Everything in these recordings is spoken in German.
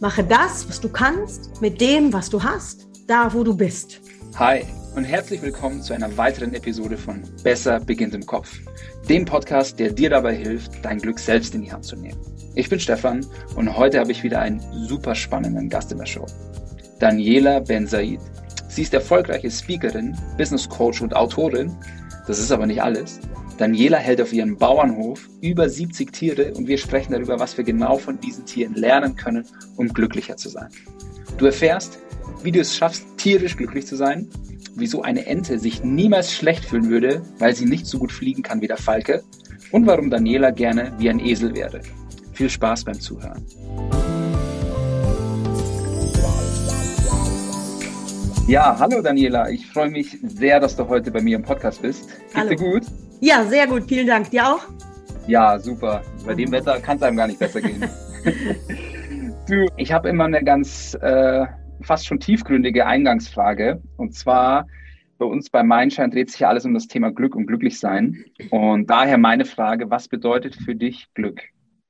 Mache das, was du kannst, mit dem, was du hast, da, wo du bist. Hi und herzlich willkommen zu einer weiteren Episode von Besser beginnt im Kopf, dem Podcast, der dir dabei hilft, dein Glück selbst in die Hand zu nehmen. Ich bin Stefan und heute habe ich wieder einen super spannenden Gast in der Show. Daniela Ben Said. Sie ist erfolgreiche Speakerin, Business Coach und Autorin. Das ist aber nicht alles. Daniela hält auf ihrem Bauernhof über 70 Tiere und wir sprechen darüber, was wir genau von diesen Tieren lernen können, um glücklicher zu sein. Du erfährst, wie du es schaffst, tierisch glücklich zu sein, wieso eine Ente sich niemals schlecht fühlen würde, weil sie nicht so gut fliegen kann wie der Falke und warum Daniela gerne wie ein Esel wäre. Viel Spaß beim Zuhören. Ja, hallo Daniela. Ich freue mich sehr, dass du heute bei mir im Podcast bist. Geht's hallo. dir gut? Ja, sehr gut. Vielen Dank. Dir auch? Ja, super. Bei dem Wetter kann es einem gar nicht besser gehen. du, ich habe immer eine ganz äh, fast schon tiefgründige Eingangsfrage. Und zwar bei uns bei Mindshine dreht sich ja alles um das Thema Glück und Glücklichsein. Und daher meine Frage, was bedeutet für dich Glück?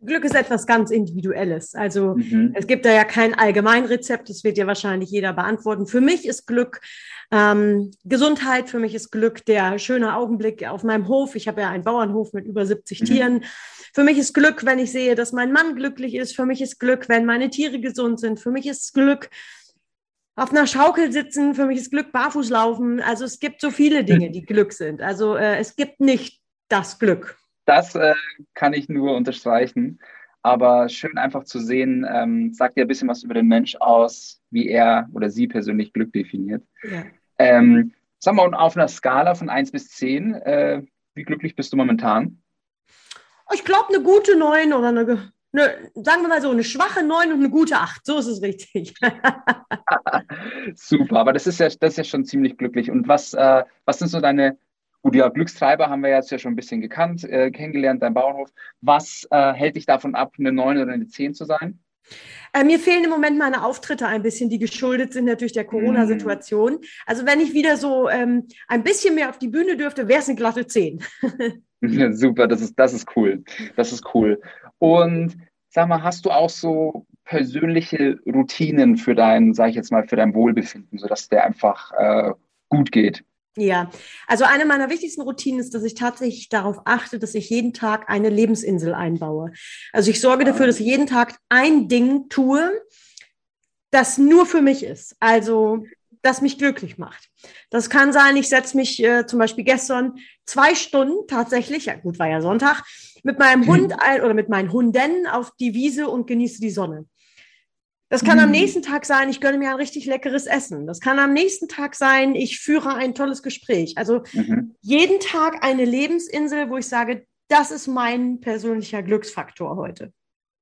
Glück ist etwas ganz Individuelles. Also mhm. es gibt da ja kein Allgemeinrezept, das wird ja wahrscheinlich jeder beantworten. Für mich ist Glück ähm, Gesundheit, für mich ist Glück der schöne Augenblick auf meinem Hof. Ich habe ja einen Bauernhof mit über 70 mhm. Tieren. Für mich ist Glück, wenn ich sehe, dass mein Mann glücklich ist. Für mich ist Glück, wenn meine Tiere gesund sind. Für mich ist Glück, auf einer Schaukel sitzen. Für mich ist Glück, barfuß laufen. Also es gibt so viele Dinge, die Glück sind. Also äh, es gibt nicht das Glück. Das äh, kann ich nur unterstreichen. Aber schön einfach zu sehen, ähm, sagt ja ein bisschen was über den Mensch aus, wie er oder sie persönlich Glück definiert. Ja. Ähm, sagen wir mal, auf einer Skala von 1 bis 10, äh, wie glücklich bist du momentan? Ich glaube, eine gute 9 oder eine, eine, sagen wir mal so, eine schwache 9 und eine gute 8. So ist es richtig. Super, aber das ist ja, das ist ja schon ziemlich glücklich. Und was, äh, was sind so deine Gut, ja, Glückstreiber haben wir jetzt ja schon ein bisschen gekannt, äh, kennengelernt, dein Bauernhof. Was äh, hält dich davon ab, eine 9 oder eine 10 zu sein? Äh, mir fehlen im Moment meine Auftritte ein bisschen, die geschuldet sind natürlich der Corona-Situation. Mm. Also wenn ich wieder so ähm, ein bisschen mehr auf die Bühne dürfte, wäre es eine glatte 10. ja, super, das ist, das ist cool. Das ist cool. Und sag mal, hast du auch so persönliche Routinen für dein, sag ich jetzt mal, für dein Wohlbefinden, sodass der einfach äh, gut geht? Ja, also eine meiner wichtigsten Routinen ist, dass ich tatsächlich darauf achte, dass ich jeden Tag eine Lebensinsel einbaue. Also ich sorge dafür, dass ich jeden Tag ein Ding tue, das nur für mich ist. Also das mich glücklich macht. Das kann sein, ich setze mich äh, zum Beispiel gestern zwei Stunden tatsächlich, ja gut, war ja Sonntag, mit meinem. Hund ein, oder mit meinen Hunden auf die Wiese und genieße die Sonne. Das kann mhm. am nächsten Tag sein, ich gönne mir ein richtig leckeres Essen. Das kann am nächsten Tag sein, ich führe ein tolles Gespräch. Also mhm. jeden Tag eine Lebensinsel, wo ich sage, das ist mein persönlicher Glücksfaktor heute.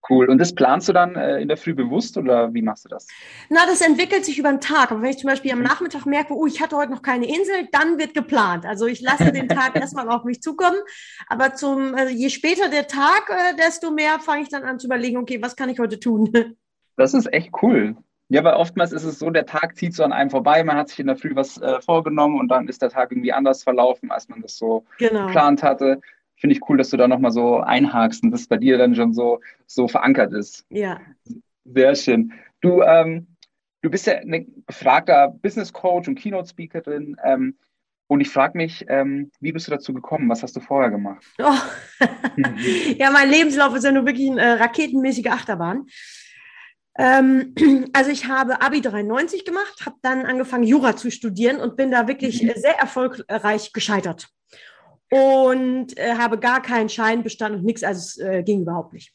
Cool. Und das planst du dann äh, in der Früh bewusst oder wie machst du das? Na, das entwickelt sich über den Tag. Aber wenn ich zum Beispiel am mhm. Nachmittag merke, oh, ich hatte heute noch keine Insel, dann wird geplant. Also ich lasse den Tag erstmal auf mich zukommen. Aber zum, also je später der Tag, äh, desto mehr fange ich dann an zu überlegen, okay, was kann ich heute tun? Das ist echt cool. Ja, weil oftmals ist es so, der Tag zieht so an einem vorbei, man hat sich in der Früh was äh, vorgenommen und dann ist der Tag irgendwie anders verlaufen, als man das so genau. geplant hatte. Finde ich cool, dass du da nochmal so einhakst und das bei dir dann schon so, so verankert ist. Ja. Sehr schön. Du, ähm, du bist ja ein befragter Business Coach und Keynote Speakerin. Ähm, und ich frage mich, ähm, wie bist du dazu gekommen? Was hast du vorher gemacht? Oh. ja, mein Lebenslauf ist ja nur wirklich eine äh, raketenmäßige Achterbahn. Ähm, also ich habe Abi 93 gemacht, habe dann angefangen, Jura zu studieren und bin da wirklich mhm. sehr erfolgreich gescheitert. Und äh, habe gar keinen Schein bestanden und nichts, also es äh, ging überhaupt nicht.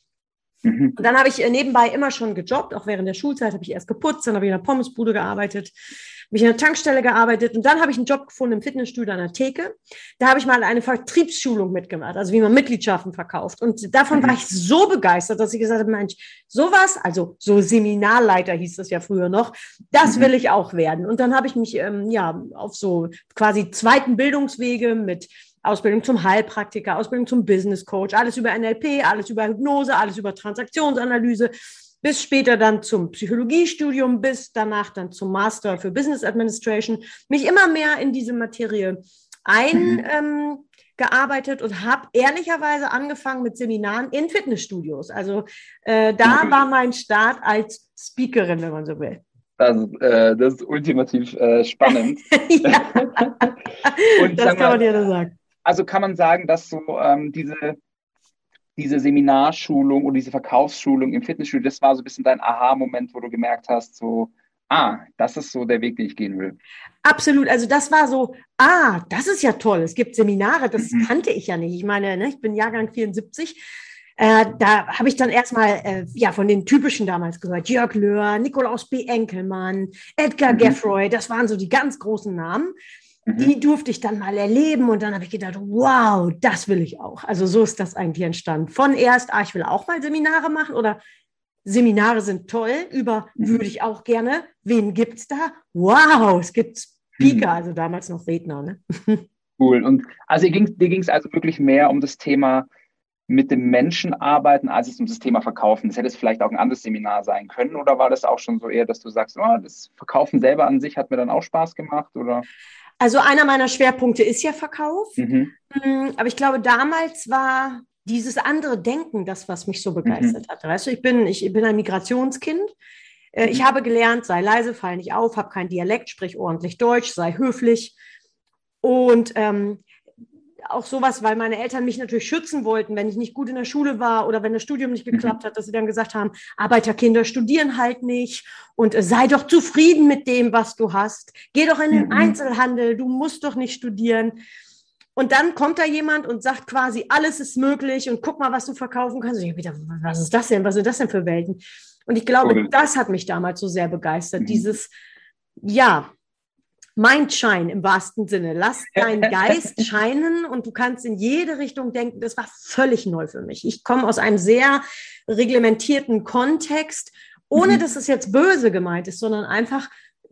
Mhm. Und dann habe ich äh, nebenbei immer schon gejobbt, auch während der Schulzeit habe ich erst geputzt, dann habe ich in der Pommesbude gearbeitet, ich in der Tankstelle gearbeitet und dann habe ich einen Job gefunden im Fitnessstudio an der Theke. Da habe ich mal eine Vertriebsschulung mitgemacht, also wie man Mitgliedschaften verkauft. Und davon mhm. war ich so begeistert, dass ich gesagt habe, Mensch, sowas, also so Seminarleiter hieß das ja früher noch, das mhm. will ich auch werden. Und dann habe ich mich ähm, ja auf so quasi zweiten Bildungswege mit Ausbildung zum Heilpraktiker, Ausbildung zum Business Coach, alles über NLP, alles über Hypnose, alles über Transaktionsanalyse, bis später dann zum Psychologiestudium, bis danach dann zum Master für Business Administration, mich immer mehr in diese Materie eingearbeitet gearbeitet und habe ehrlicherweise angefangen mit Seminaren in Fitnessstudios. Also äh, da mhm. war mein Start als Speakerin, wenn man so will. Das, äh, das ist ultimativ äh, spannend. und, das kann man dir sagen. Also kann man sagen, dass so ähm, diese, diese Seminarschulung oder diese Verkaufsschulung im Fitnessstudio, das war so ein bisschen dein Aha-Moment, wo du gemerkt hast, so, ah, das ist so der Weg, den ich gehen will. Absolut. Also das war so, ah, das ist ja toll. Es gibt Seminare, das mhm. kannte ich ja nicht. Ich meine, ne, ich bin Jahrgang 74 äh, da habe ich dann erstmal äh, ja, von den typischen damals gehört. Jörg Löhr, Nikolaus B. Enkelmann, Edgar mhm. Geffroy, das waren so die ganz großen Namen. Mhm. Die durfte ich dann mal erleben und dann habe ich gedacht, wow, das will ich auch. Also so ist das eigentlich entstanden. Von erst, ah, ich will auch mal Seminare machen oder Seminare sind toll, über mhm. würde ich auch gerne. Wen gibt es da? Wow, es gibt Speaker, mhm. also damals noch Redner. Ne? Cool. Und also dir ging es also wirklich mehr um das Thema mit dem Menschen arbeiten, als es um das Thema Verkaufen. Das hätte es vielleicht auch ein anderes Seminar sein können oder war das auch schon so eher, dass du sagst, oh, das Verkaufen selber an sich hat mir dann auch Spaß gemacht oder? Also einer meiner Schwerpunkte ist ja Verkauf, mhm. Mm, aber ich glaube, damals war dieses andere Denken das, was mich so begeistert mhm. hat. Weißt du, ich bin, ich bin ein Migrationskind. Äh, ich mhm. habe gelernt, sei leise, fall nicht auf, habe kein Dialekt, sprich ordentlich Deutsch, sei höflich. Und ähm, auch sowas, weil meine Eltern mich natürlich schützen wollten, wenn ich nicht gut in der Schule war oder wenn das Studium nicht geklappt mhm. hat, dass sie dann gesagt haben, Arbeiterkinder studieren halt nicht und äh, sei doch zufrieden mit dem, was du hast. Geh doch in den mhm. Einzelhandel, du musst doch nicht studieren. Und dann kommt da jemand und sagt quasi, alles ist möglich und guck mal, was du verkaufen kannst. Und ich wieder, was ist das denn? Was sind das denn für Welten? Und ich glaube, cool. das hat mich damals so sehr begeistert. Mhm. Dieses, ja, Mindshine im wahrsten Sinne. Lass deinen Geist scheinen und du kannst in jede Richtung denken. Das war völlig neu für mich. Ich komme aus einem sehr reglementierten Kontext, ohne mhm. dass es jetzt böse gemeint ist, sondern einfach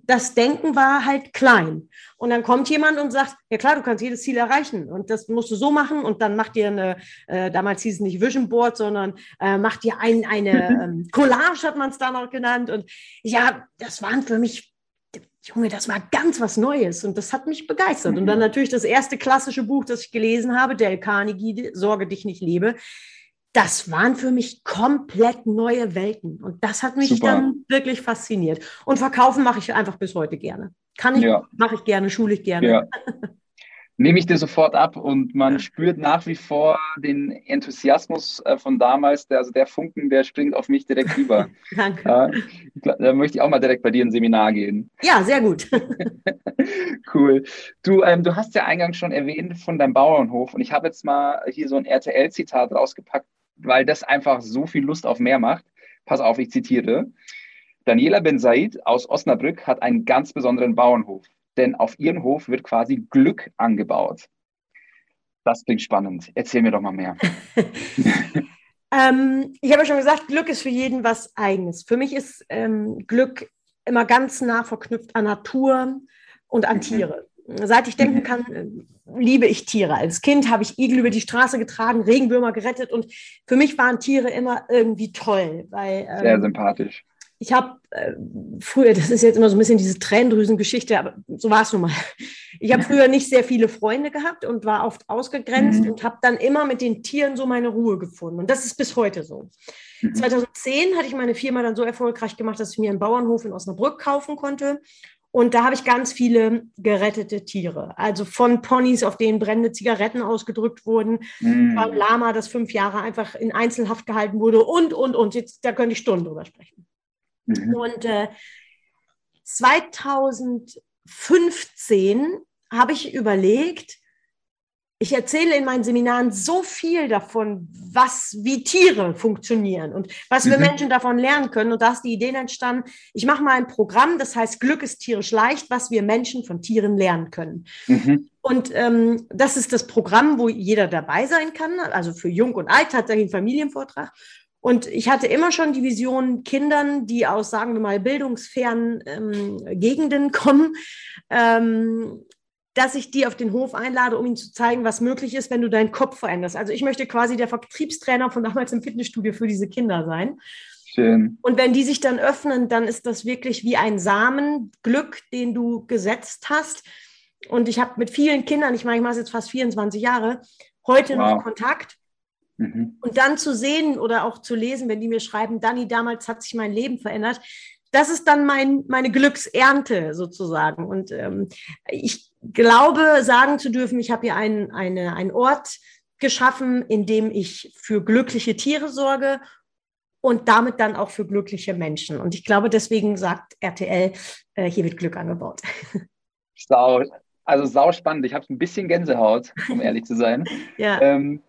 das Denken war halt klein. Und dann kommt jemand und sagt, ja klar, du kannst jedes Ziel erreichen und das musst du so machen und dann macht dir eine, äh, damals hieß es nicht Vision Board, sondern äh, macht dir ein, eine ähm, Collage, hat man es da noch genannt. Und ja, das waren für mich Junge, das war ganz was Neues und das hat mich begeistert. Mhm. Und dann mhm. natürlich das erste klassische Buch, das ich gelesen habe, Dale Carnegie, Sorge dich nicht lebe. Das waren für mich komplett neue Welten und das hat mich Super. dann wirklich fasziniert. Und verkaufen mache ich einfach bis heute gerne. Kann ich, ja. mache ich gerne, schule ich gerne. Ja. nehme ich dir sofort ab und man spürt nach wie vor den Enthusiasmus äh, von damals, der, also der Funken, der springt auf mich direkt über. Danke. Äh, da möchte ich auch mal direkt bei dir ein Seminar gehen. Ja, sehr gut. cool. Du, ähm, du hast ja eingangs schon erwähnt von deinem Bauernhof und ich habe jetzt mal hier so ein RTL-Zitat rausgepackt, weil das einfach so viel Lust auf mehr macht. Pass auf, ich zitiere. Daniela Ben Said aus Osnabrück hat einen ganz besonderen Bauernhof denn auf ihren Hof wird quasi Glück angebaut. Das klingt spannend. Erzähl mir doch mal mehr. ähm, ich habe ja schon gesagt, Glück ist für jeden was Eigenes. Für mich ist ähm, Glück immer ganz nah verknüpft an Natur und an mhm. Tiere. Seit ich denken mhm. kann, liebe ich Tiere. Als Kind habe ich Igel über die Straße getragen, Regenwürmer gerettet und für mich waren Tiere immer irgendwie toll. Weil, ähm, Sehr sympathisch ich habe äh, früher, das ist jetzt immer so ein bisschen diese Tränendrüsengeschichte, aber so war es nun mal. Ich habe früher nicht sehr viele Freunde gehabt und war oft ausgegrenzt mhm. und habe dann immer mit den Tieren so meine Ruhe gefunden. Und das ist bis heute so. Mhm. 2010 hatte ich meine Firma dann so erfolgreich gemacht, dass ich mir einen Bauernhof in Osnabrück kaufen konnte. Und da habe ich ganz viele gerettete Tiere. Also von Ponys, auf denen brennende Zigaretten ausgedrückt wurden, von Lama, das fünf Jahre einfach in Einzelhaft gehalten wurde und, und, und. Jetzt, da könnte ich Stunden drüber sprechen. Mhm. Und äh, 2015 habe ich überlegt, ich erzähle in meinen Seminaren so viel davon, was, wie Tiere funktionieren und was wir mhm. Menschen davon lernen können. Und da ist die Idee entstanden, ich mache mal ein Programm, das heißt Glück ist tierisch leicht, was wir Menschen von Tieren lernen können. Mhm. Und ähm, das ist das Programm, wo jeder dabei sein kann. Also für Jung und Alt hat er einen Familienvortrag. Und ich hatte immer schon die Vision, Kindern, die aus, sagen wir mal, bildungsfernen ähm, Gegenden kommen, ähm, dass ich die auf den Hof einlade, um ihnen zu zeigen, was möglich ist, wenn du deinen Kopf veränderst. Also ich möchte quasi der Vertriebstrainer von damals im Fitnessstudio für diese Kinder sein. Schön. Und wenn die sich dann öffnen, dann ist das wirklich wie ein Samenglück, den du gesetzt hast Und ich habe mit vielen Kindern, ich meine, ich mache es jetzt fast 24 Jahre, heute wow. noch Kontakt. Mhm. Und dann zu sehen oder auch zu lesen, wenn die mir schreiben, Dani, damals hat sich mein Leben verändert, das ist dann mein, meine Glücksernte sozusagen. Und ähm, ich glaube, sagen zu dürfen, ich habe hier einen, eine, einen Ort geschaffen, in dem ich für glückliche Tiere sorge und damit dann auch für glückliche Menschen. Und ich glaube, deswegen sagt RTL, äh, hier wird Glück angebaut. Sau, also sau spannend. Ich habe ein bisschen Gänsehaut, um ehrlich zu sein. ja. Ähm,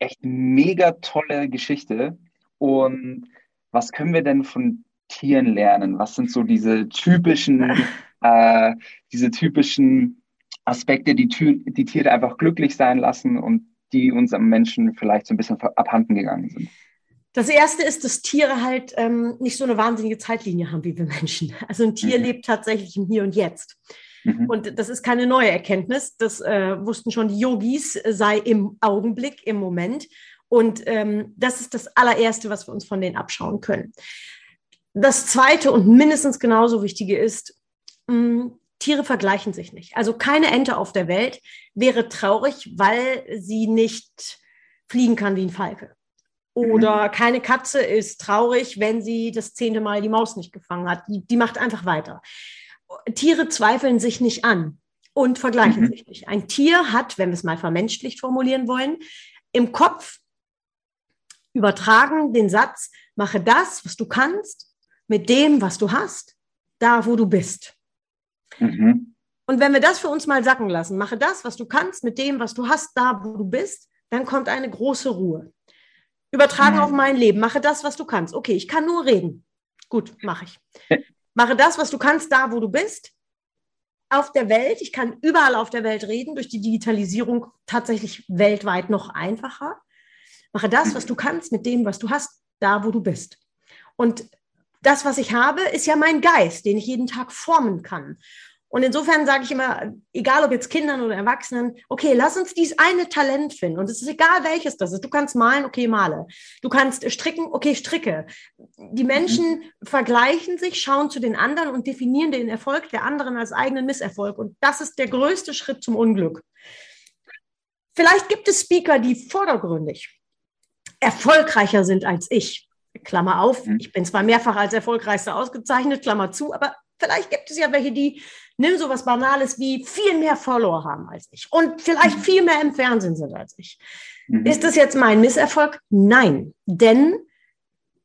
echt mega tolle Geschichte. Und was können wir denn von Tieren lernen? Was sind so diese typischen, äh, diese typischen Aspekte, die, die Tiere einfach glücklich sein lassen und die uns am Menschen vielleicht so ein bisschen abhanden gegangen sind? Das erste ist, dass Tiere halt ähm, nicht so eine wahnsinnige Zeitlinie haben wie wir Menschen. Also ein Tier mhm. lebt tatsächlich im Hier und Jetzt. Mhm. Und das ist keine neue Erkenntnis. Das äh, wussten schon die Yogis, äh, sei im Augenblick, im Moment. Und ähm, das ist das allererste, was wir uns von denen abschauen können. Das zweite und mindestens genauso wichtige ist, mh, mm, Tiere vergleichen sich nicht. Also keine Ente auf der Welt wäre traurig, weil sie nicht fliegen kann wie ein Falke. Oder mhm. keine Katze ist traurig, wenn sie das zehnte Mal die Maus nicht gefangen hat. Die, die macht einfach weiter. Tiere zweifeln sich nicht an und vergleichen mhm. sich nicht. Ein Tier hat, wenn wir es mal vermenschlicht formulieren wollen, im Kopf übertragen den Satz, mache das, was du kannst, mit dem, was du hast, da, wo du bist. Mhm. Und wenn wir das für uns mal sacken lassen, mache das, was du kannst, mit dem, was du hast, da, wo du bist, dann kommt eine große Ruhe. Übertragen mhm. auf mein Leben, mache das, was du kannst. Okay, ich kann nur reden. Gut, mache ich. Mache das, was du kannst, da, wo du bist. Auf der Welt, ich kann überall auf der Welt reden, durch die Digitalisierung tatsächlich weltweit noch einfacher. Mache das, was du kannst, mit dem, was du hast, da, wo du bist. Und das, was ich habe, ist ja mein Geist, den ich jeden Tag formen kann. Und insofern sage ich immer, egal ob jetzt Kindern oder Erwachsenen, okay, lass uns dieses eine Talent finden. Und es ist egal, welches das ist. Du kannst malen, okay, male. Du kannst stricken, okay, stricke. Die Menschen mhm. vergleichen sich, schauen zu den anderen und definieren den Erfolg der anderen als eigenen Misserfolg. Und das ist der größte Schritt zum Unglück. Vielleicht gibt es Speaker, die vordergründig erfolgreicher sind als ich. Klammer auf, mhm. ich bin zwar mehrfach als erfolgreichster ausgezeichnet, Klammer zu, aber vielleicht gibt es ja welche, die, nimm so was Banales wie viel mehr Follower haben als ich und vielleicht mhm. viel mehr im Fernsehen sind als ich. Mhm. Ist das jetzt mein Misserfolg? Nein, denn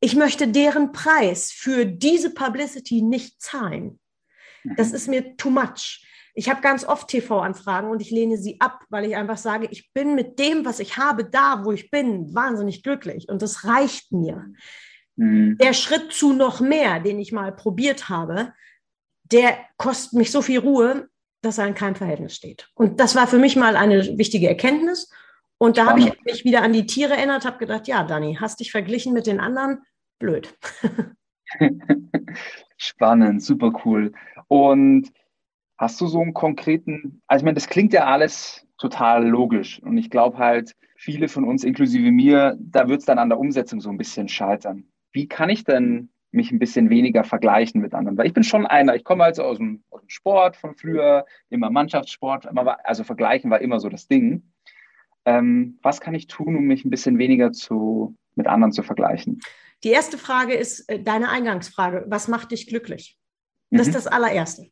ich möchte deren Preis für diese Publicity nicht zahlen. Das ist mir too much. Ich habe ganz oft TV-Anfragen und ich lehne sie ab, weil ich einfach sage, ich bin mit dem, was ich habe, da, wo ich bin, wahnsinnig glücklich und das reicht mir. Mhm. Der Schritt zu noch mehr, den ich mal probiert habe, der kostet mich so viel Ruhe, dass er in keinem Verhältnis steht. Und das war für mich mal eine wichtige Erkenntnis. Und da habe ich mich wieder an die Tiere erinnert, habe gedacht, ja, Dani, hast dich verglichen mit den anderen? Blöd. Spannend, super cool. Und Hast du so einen konkreten, also ich meine, das klingt ja alles total logisch und ich glaube halt, viele von uns, inklusive mir, da wird es dann an der Umsetzung so ein bisschen scheitern. Wie kann ich denn mich ein bisschen weniger vergleichen mit anderen? Weil ich bin schon einer, ich komme also aus dem, aus dem Sport von früher, immer Mannschaftssport, also vergleichen war immer so das Ding. Ähm, was kann ich tun, um mich ein bisschen weniger zu, mit anderen zu vergleichen? Die erste Frage ist äh, deine Eingangsfrage. Was macht dich glücklich? Das mhm. ist das allererste.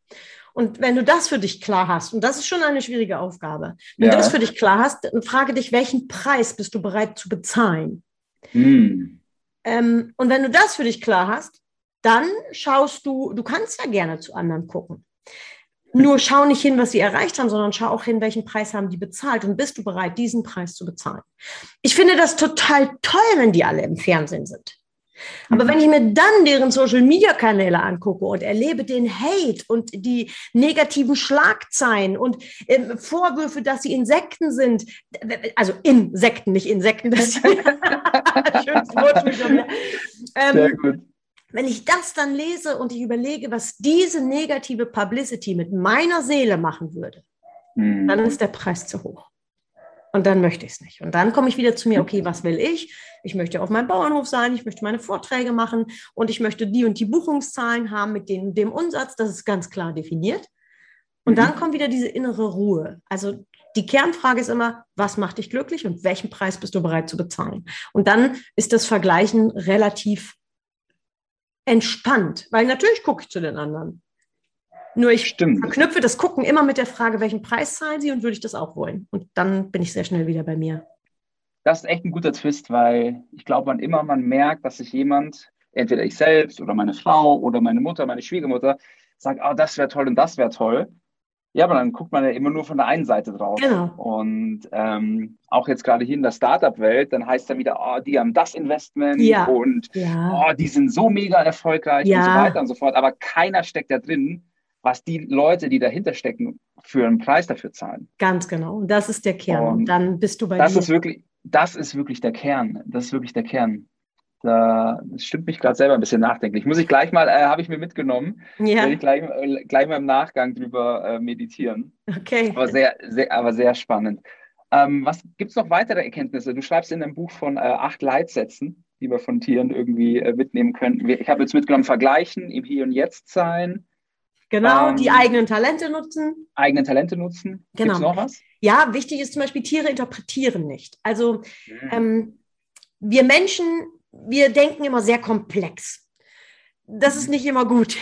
Und wenn du das für dich klar hast, und das ist schon eine schwierige Aufgabe, wenn ja. du das für dich klar hast, dann frage dich, welchen Preis bist du bereit zu bezahlen? Hm. Ähm, und wenn du das für dich klar hast, dann schaust du, du kannst ja gerne zu anderen gucken. Nur schau nicht hin, was sie erreicht haben, sondern schau auch hin, welchen Preis haben die bezahlt und bist du bereit, diesen Preis zu bezahlen. Ich finde das total toll, wenn die alle im Fernsehen sind. Aber mhm. wenn ich mir dann deren Social-Media-Kanäle angucke und erlebe den Hate und die negativen Schlagzeilen und äh, Vorwürfe, dass sie Insekten sind, also Insekten, nicht Insekten, das schönes Wort ähm, Sehr gut. Wenn ich das dann lese und ich überlege, was diese negative Publicity mit meiner Seele machen würde, mhm. dann ist der Preis zu hoch. Und dann möchte ich es nicht. Und dann komme ich wieder zu mir, okay, was will ich? Ich möchte auf meinem Bauernhof sein, ich möchte meine Vorträge machen und ich möchte die und die Buchungszahlen haben mit dem, dem Umsatz. Das ist ganz klar definiert. Und mhm. dann kommt wieder diese innere Ruhe. Also die Kernfrage ist immer, was macht dich glücklich und welchen Preis bist du bereit zu bezahlen? Und dann ist das Vergleichen relativ entspannt, weil natürlich gucke ich zu den anderen. Nur ich Stimmt. verknüpfe das Gucken immer mit der Frage, welchen Preis zahlen sie und würde ich das auch wollen? Und dann bin ich sehr schnell wieder bei mir. Das ist echt ein guter Twist, weil ich glaube, wann immer man merkt, dass sich jemand, entweder ich selbst oder meine Frau oder meine Mutter, meine Schwiegermutter, sagt, oh, das wäre toll und das wäre toll. Ja, aber dann guckt man ja immer nur von der einen Seite drauf. Genau. Und ähm, auch jetzt gerade hier in der Startup-Welt, dann heißt dann wieder, oh, die haben das Investment ja. und ja. Oh, die sind so mega erfolgreich ja. und so weiter und so fort. Aber keiner steckt da drin, was die Leute, die dahinter stecken, für einen Preis dafür zahlen. Ganz genau. Das ist der Kern. Und dann bist du bei das dir. Ist wirklich, das ist wirklich der Kern. Das ist wirklich der Kern. Da stimmt mich gerade selber ein bisschen nachdenklich. Muss ich gleich mal, äh, habe ich mir mitgenommen, ja. werde ich gleich, äh, gleich mal im Nachgang drüber äh, meditieren. Okay. Aber sehr, sehr, aber sehr spannend. Ähm, was gibt es noch weitere Erkenntnisse? Du schreibst in einem Buch von äh, acht Leitsätzen, die wir von Tieren irgendwie äh, mitnehmen können. Ich habe jetzt mitgenommen, vergleichen, im Hier und Jetzt sein. Genau, ähm, die eigenen Talente nutzen. Eigene Talente nutzen. Genau. Gibt's noch was? Ja, wichtig ist zum Beispiel, Tiere interpretieren nicht. Also mhm. ähm, wir Menschen wir denken immer sehr komplex. Das ist nicht immer gut.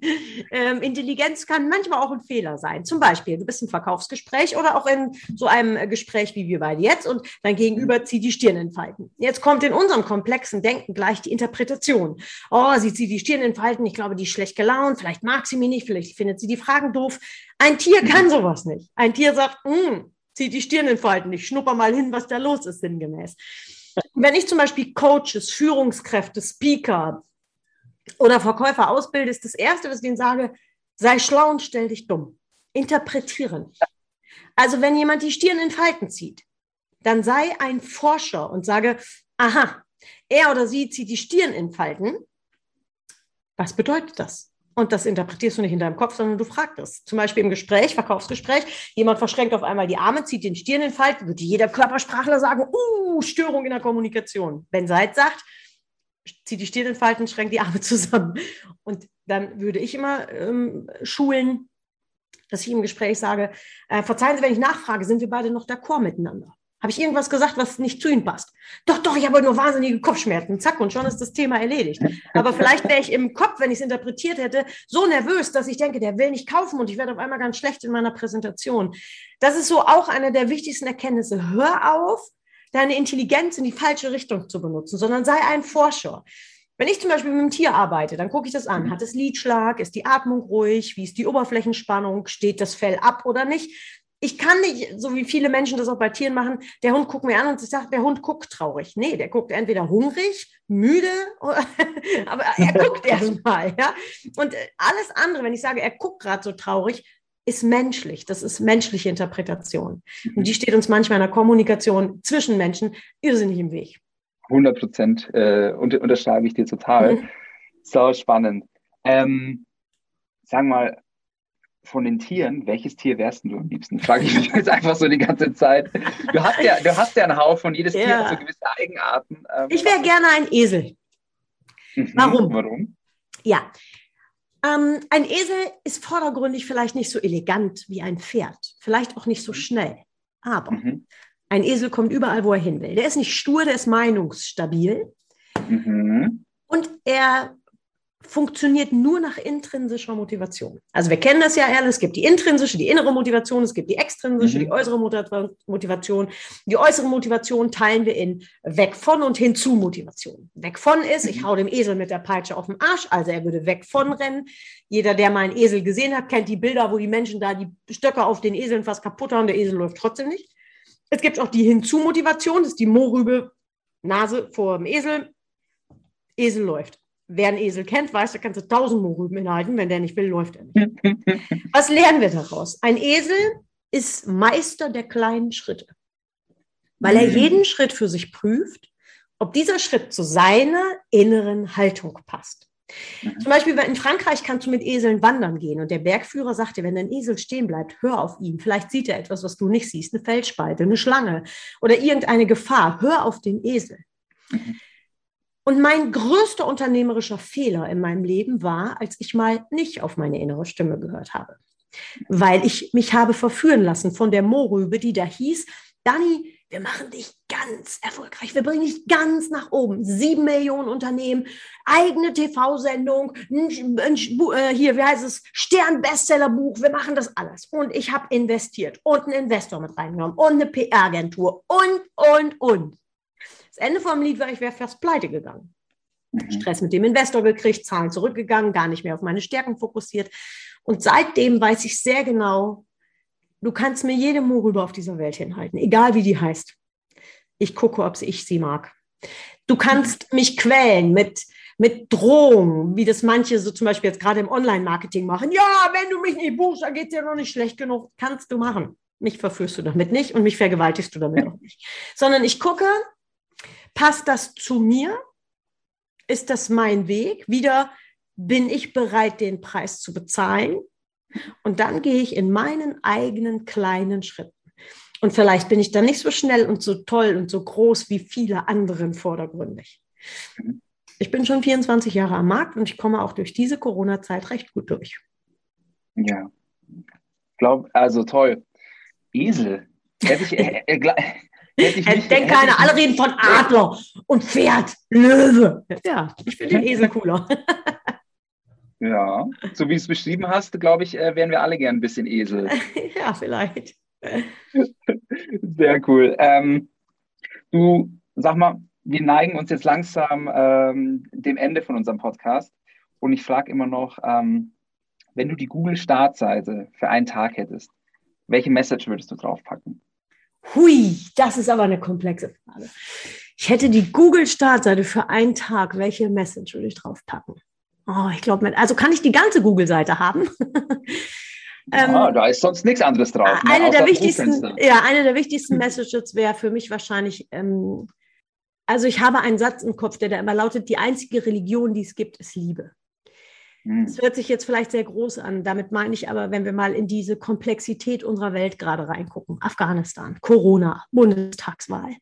ähm, Intelligenz kann manchmal auch ein Fehler sein. Zum Beispiel, du bist im Verkaufsgespräch oder auch in so einem Gespräch wie wir beide jetzt und dein Gegenüber zieht die Stirn in Falten. Jetzt kommt in unserem komplexen Denken gleich die Interpretation. Oh, sie zieht die Stirn in Falten, ich glaube, die ist schlecht gelaunt, vielleicht mag sie mich nicht, vielleicht findet sie die Fragen doof. Ein Tier kann sowas nicht. Ein Tier sagt, hm, zieht die Stirn in Falten, ich schnupper mal hin, was da los ist, sinngemäß. Wenn ich zum Beispiel Coaches, Führungskräfte, Speaker oder Verkäufer ausbilde, ist das Erste, was ich ihnen sage, sei schlau und stell dich dumm. Interpretiere nicht. Also wenn jemand die Stirn in Falten zieht, dann sei ein Forscher und sage, aha, er oder sie zieht die Stirn in Falten. Was bedeutet das? Und das interpretierst du nicht in deinem Kopf, sondern du fragst es. Zum Beispiel im Gespräch, Verkaufsgespräch, jemand verschränkt auf einmal die Arme, zieht den Stirn in Falten, würde jeder Körpersprachler sagen, uh, Störung in der Kommunikation. Wenn Seid sagt, zieht die Stirn in Falten, schränkt die Arme zusammen. Und dann würde ich immer ähm, schulen, dass ich im Gespräch sage, äh, verzeihen Sie, wenn ich nachfrage, sind wir beide noch d'accord miteinander? Habe ich irgendwas gesagt, was nicht zu Ihnen passt? Doch, doch, ich habe nur wahnsinnige Kopfschmerzen. Zack, und schon ist das Thema erledigt. Aber vielleicht wäre ich im Kopf, wenn ich es interpretiert hätte, so nervös, dass ich denke, der will nicht kaufen und ich werde auf einmal ganz schlecht in meiner Präsentation. Das ist so auch eine der wichtigsten Erkenntnisse. Hör auf, deine Intelligenz in die falsche Richtung zu benutzen, sondern sei ein Forscher. Wenn ich zum Beispiel mit einem Tier arbeite, dann gucke ich das an. Hat es Lidschlag? Ist die Atmung ruhig? Wie ist die Oberflächenspannung? Steht das Fell ab oder nicht? ich kann nicht, so wie viele Menschen das auch bei Tieren machen, der Hund guckt mir an und ich sage, der Hund guckt traurig. Nee, der guckt entweder hungrig, müde, aber er guckt erstmal. Ja? Und äh, alles andere, wenn ich sage, er guckt gerade so traurig, ist menschlich. Das ist menschliche Interpretation. Und die steht uns manchmal in der Kommunikation zwischen Menschen irrsinnig im Weg. 100 Prozent äh, unter, unterschreibe ich dir total. Mhm. So spannend. Ähm, wir mal, von den Tieren, welches Tier wärst du am liebsten? Frage ich mich jetzt einfach so die ganze Zeit. Du hast ja, du hast ja einen Haufen, jedes ja. Tier hat so gewisse Eigenarten. Ähm, ich wäre gerne ein Esel. Mhm. Warum? Warum? Ja. Ähm, ein Esel ist vordergründig vielleicht nicht so elegant wie ein Pferd, vielleicht auch nicht so mhm. schnell. Aber mhm. ein Esel kommt überall, wo er hin will. Der ist nicht stur, der ist meinungsstabil. Mhm. Und er funktioniert nur nach intrinsischer Motivation. Also wir kennen das ja alle, es gibt die intrinsische, die innere Motivation, es gibt die extrinsische, mhm. die äußere Motivation. Die äußere Motivation teilen wir in weg von und hinzu Motivation. Weg von ist, ich mhm. hau dem Esel mit der Peitsche auf den Arsch, also er würde weg von rennen. Jeder, der mal einen Esel gesehen hat, kennt die Bilder, wo die Menschen da die Stöcke auf den Eseln fast kaputt haben, der Esel läuft trotzdem nicht. Es gibt auch die Hinzu-Motivation, das ist die Mohrrübe, Nase vor dem Esel, Esel läuft. Wer einen Esel kennt, weiß, da kannst du tausend Mohrrüben hinhalten. Wenn der nicht will, läuft er nicht. Was lernen wir daraus? Ein Esel ist Meister der kleinen Schritte, weil er mhm. jeden Schritt für sich prüft, ob dieser Schritt zu seiner inneren Haltung passt. Mhm. Zum Beispiel in Frankreich kannst du mit Eseln wandern gehen und der Bergführer sagt dir, wenn dein Esel stehen bleibt, hör auf ihn. Vielleicht sieht er etwas, was du nicht siehst, eine Felsspalte, eine Schlange oder irgendeine Gefahr. Hör auf den Esel. Mhm. Und mein größter unternehmerischer Fehler in meinem Leben war, als ich mal nicht auf meine innere Stimme gehört habe. weil ich mich habe verführen lassen von der Mohrrübe, die da hieß, Dani, wir machen dich ganz erfolgreich. Wir bringen dich ganz nach oben. Sieben Millionen Unternehmen, eigene TV-Sendung, äh, hier, wie heißt es, Stern-Bestsellerbuch. Wir machen das alles. Und ich habe investiert und einen Investor mit reingenommen und eine PR-Agentur und, und, und. Das Ende vom Lied war, ich wäre fast pleite gegangen. Mhm. Stress mit dem Investor gekriegt, Zahlen zurückgegangen, gar nicht mehr auf meine Stärken fokussiert. Und seitdem weiß ich sehr genau, du kannst mir jede Mohrrübe auf dieser Welt hinhalten, egal wie die heißt. Ich gucke, ob ich sie mag. Du kannst mich quälen mit, mit Drohungen, wie das manche so zum Beispiel jetzt gerade im Online-Marketing machen. Ja, wenn du mich nicht buchst, dann geht es dir noch nicht schlecht genug. Kannst du machen. Mich verführst du damit nicht und mich vergewaltigst du damit auch nicht. Sondern ich gucke, passt das zu mir? Ist das mein Weg? Wieder bin ich bereit, den Preis zu bezahlen? Und dann gehe ich in meinen eigenen kleinen Schritten. Und vielleicht bin ich dann nicht so schnell und so toll und so groß wie viele anderen vordergründig. Ich bin schon 24 Jahre am Markt und ich komme auch durch diese Corona-Zeit recht gut durch. Ja, glaube, also toll. Esel. Hätte ich, äh, äh, nicht, Denkt keiner, alle reden von Adler und Pferd, Löwe. Ja, ich finde den Esel cooler. Ja, so wie du es beschrieben hast, glaube ich, äh, wären wir alle gern ein bisschen Esel. ja, vielleicht. Sehr cool. Ähm, du, sag mal, wir neigen uns jetzt langsam ähm, dem Ende von unserem Podcast. Und ich frage immer noch, ähm, wenn du die Google-Startseite für einen Tag hättest, welche Message würdest du draufpacken? Hui, das ist aber eine komplexe Frage. Ich hätte die Google-Startseite für einen Tag. Welche Message würde ich draufpacken? Oh, ich glaube, also kann ich die ganze Google-Seite haben? ähm, ah, da ist sonst nichts anderes drauf. Ne? Eine, der wichtigsten, ja, eine der wichtigsten Messages wäre für mich wahrscheinlich, ähm, also ich habe einen Satz im Kopf, der da immer lautet, die einzige Religion, die es gibt, ist Liebe. Hm. Das hört sich jetzt vielleicht sehr groß an. Damit meine ich aber, wenn wir mal in diese Komplexität unserer Welt gerade reingucken, Afghanistan, Corona, Bundestagswahl,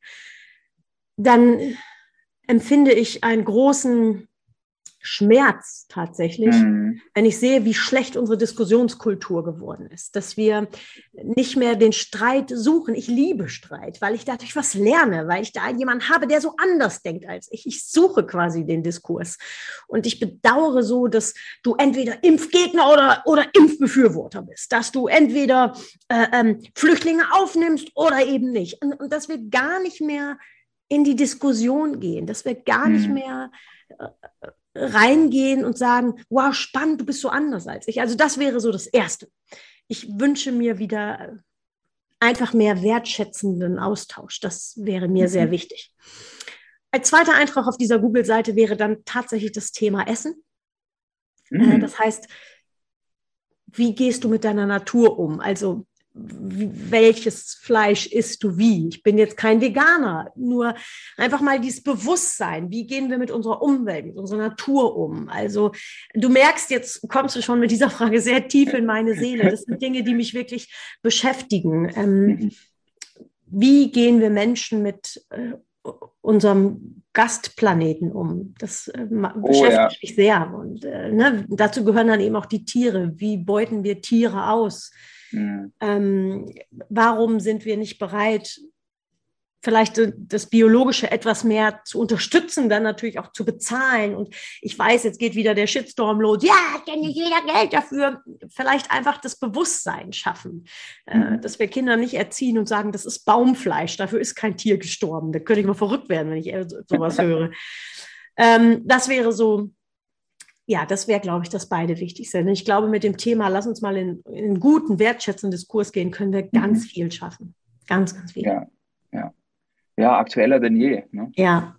dann empfinde ich einen großen Schmerz tatsächlich, mhm. wenn ich sehe, wie schlecht unsere Diskussionskultur geworden ist, dass wir nicht mehr den Streit suchen. Ich liebe Streit, weil ich dadurch was lerne, weil ich da jemanden habe, der so anders denkt als ich. Ich suche quasi den Diskurs. Und ich bedauere so, dass du entweder Impfgegner oder, oder Impfbefürworter bist, dass du entweder äh, ähm, Flüchtlinge aufnimmst oder eben nicht. Und, und dass wir gar nicht mehr in die Diskussion gehen, dass wir gar mhm. nicht mehr äh, reingehen und sagen, wow, spannend, du bist so anders als ich. Also das wäre so das Erste. Ich wünsche mir wieder einfach mehr wertschätzenden Austausch. Das wäre mir mhm. sehr wichtig. Als zweiter Eintrag auf dieser Google-Seite wäre dann tatsächlich das Thema Essen. Äh, mhm. Das heißt, wie gehst du mit deiner Natur um? Also welches Fleisch isst du wie. Ich bin jetzt kein Veganer, nur einfach mal dieses Bewusstsein, wie gehen wir mit unserer Umwelt, mit unserer Natur um. Also du merkst, jetzt kommst du schon mit dieser Frage sehr tief in meine Seele. Das sind Dinge, die mich wirklich beschäftigen. Ähm, wie gehen wir Menschen mit äh, unserem Gastplaneten um. Das äh, oh, beschäftigt ja. mich sehr. Und äh, ne, dazu gehören dann eben auch die Tiere. Wie beuten wir Tiere aus? Mhm. Ähm, warum sind wir nicht bereit, vielleicht das Biologische etwas mehr zu unterstützen, dann natürlich auch zu bezahlen. Und ich weiß, jetzt geht wieder der Shitstorm los. Ja, denn nicht jeder Geld dafür. Vielleicht einfach das Bewusstsein schaffen, äh, mhm. dass wir Kinder nicht erziehen und sagen, das ist Baumfleisch, dafür ist kein Tier gestorben. Da könnte ich mal verrückt werden, wenn ich sowas höre. Ähm, das wäre so ja, das wäre, glaube ich, das beide wichtig sind. Ich glaube, mit dem Thema, lass uns mal in, in einen guten, wertschätzenden Diskurs gehen, können wir ganz mhm. viel schaffen. Ganz, ganz viel. Ja, ja. Ja, aktueller denn je. Ne? Ja.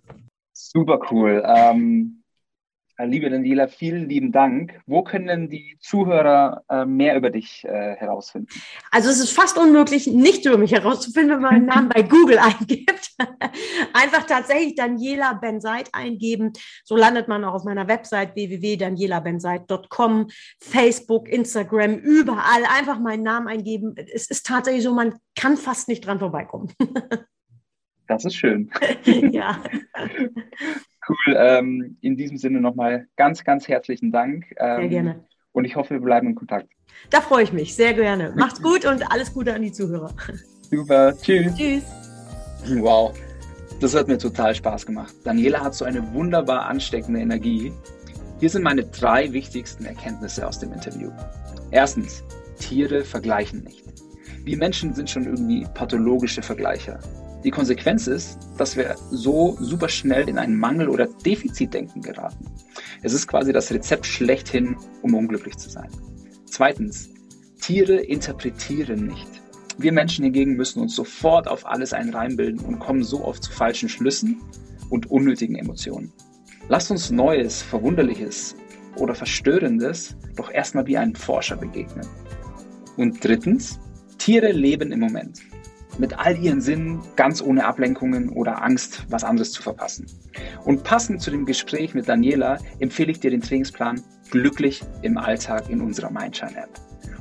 Super cool. Ähm, äh, liebe Daniela, vielen lieben Dank. Wo können denn die Zuhörer äh, mehr über dich äh, herausfinden? Also es ist fast unmöglich, nicht über mich herauszufinden, wenn man meinen Namen bei Google eingibt. Einfach tatsächlich Daniela Benseit eingeben. So landet man auch auf meiner Website www.danielabenseit.com, Facebook, Instagram, überall. Einfach meinen Namen eingeben. Es ist tatsächlich so, man kann fast nicht dran vorbeikommen. Das ist schön. ja. Cool. Ähm, in diesem Sinne nochmal ganz, ganz herzlichen Dank. Ähm, Sehr gerne. und ich hoffe, wir bleiben in Kontakt. Da freue ich mich sehr gerne. Macht's gut und alles Gute an die Zuhörer. Super, tschüss. Tschüss. Wow, das hat mir total Spaß gemacht. Daniela hat so eine wunderbar ansteckende Energie. Hier sind meine drei wichtigsten Erkenntnisse aus dem Interview. Erstens, Tiere vergleichen nicht. Wir Menschen sind schon irgendwie pathologische Vergleicher. Die Konsequenz ist, dass wir so super schnell in ein Mangel- oder Defizitdenken geraten. Es ist quasi das Rezept schlechthin, um unglücklich zu sein. Zweitens, Tiere interpretieren nicht. Wir Menschen hingegen müssen uns sofort auf alles einen reinbilden und kommen so oft zu falschen Schlüssen und unnötigen Emotionen. Lasst uns Neues, Verwunderliches oder Verstörendes doch erstmal wie einen Forscher begegnen. Und drittens, Tiere leben im Moment. Mit all ihren Sinnen, ganz ohne Ablenkungen oder Angst, was anderes zu verpassen. Und passend zu dem Gespräch mit Daniela empfehle ich dir den Trainingsplan Glücklich im Alltag in unserer Mindshine-App.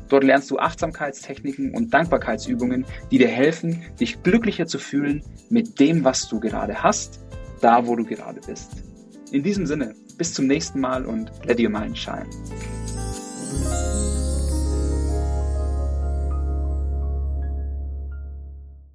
Dort lernst du Achtsamkeitstechniken und Dankbarkeitsübungen, die dir helfen, dich glücklicher zu fühlen mit dem, was du gerade hast, da wo du gerade bist. In diesem Sinne, bis zum nächsten Mal und let your mind shine.